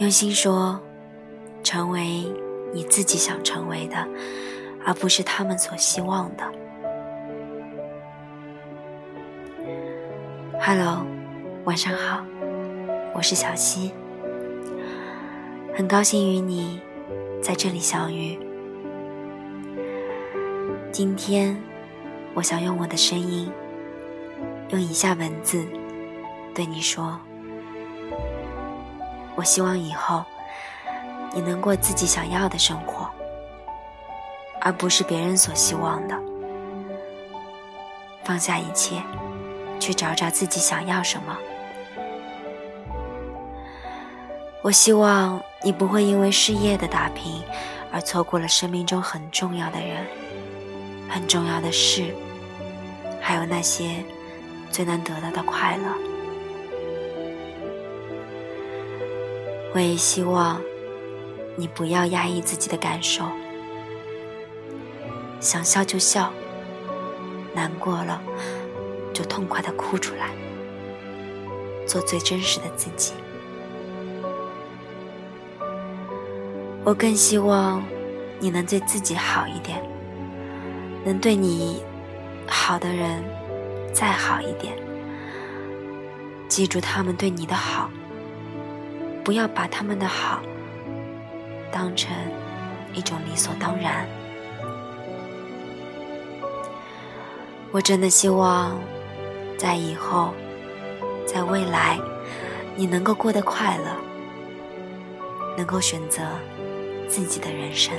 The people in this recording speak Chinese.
用心说，成为你自己想成为的，而不是他们所希望的。Hello，晚上好，我是小溪，很高兴与你在这里相遇。今天，我想用我的声音，用以下文字对你说。我希望以后你能过自己想要的生活，而不是别人所希望的。放下一切，去找找自己想要什么。我希望你不会因为事业的打拼而错过了生命中很重要的人、很重要的事，还有那些最难得到的快乐。我也希望你不要压抑自己的感受，想笑就笑，难过了就痛快的哭出来，做最真实的自己。我更希望你能对自己好一点，能对你好的人再好一点，记住他们对你的好。不要把他们的好当成一种理所当然。我真的希望，在以后，在未来，你能够过得快乐，能够选择自己的人生。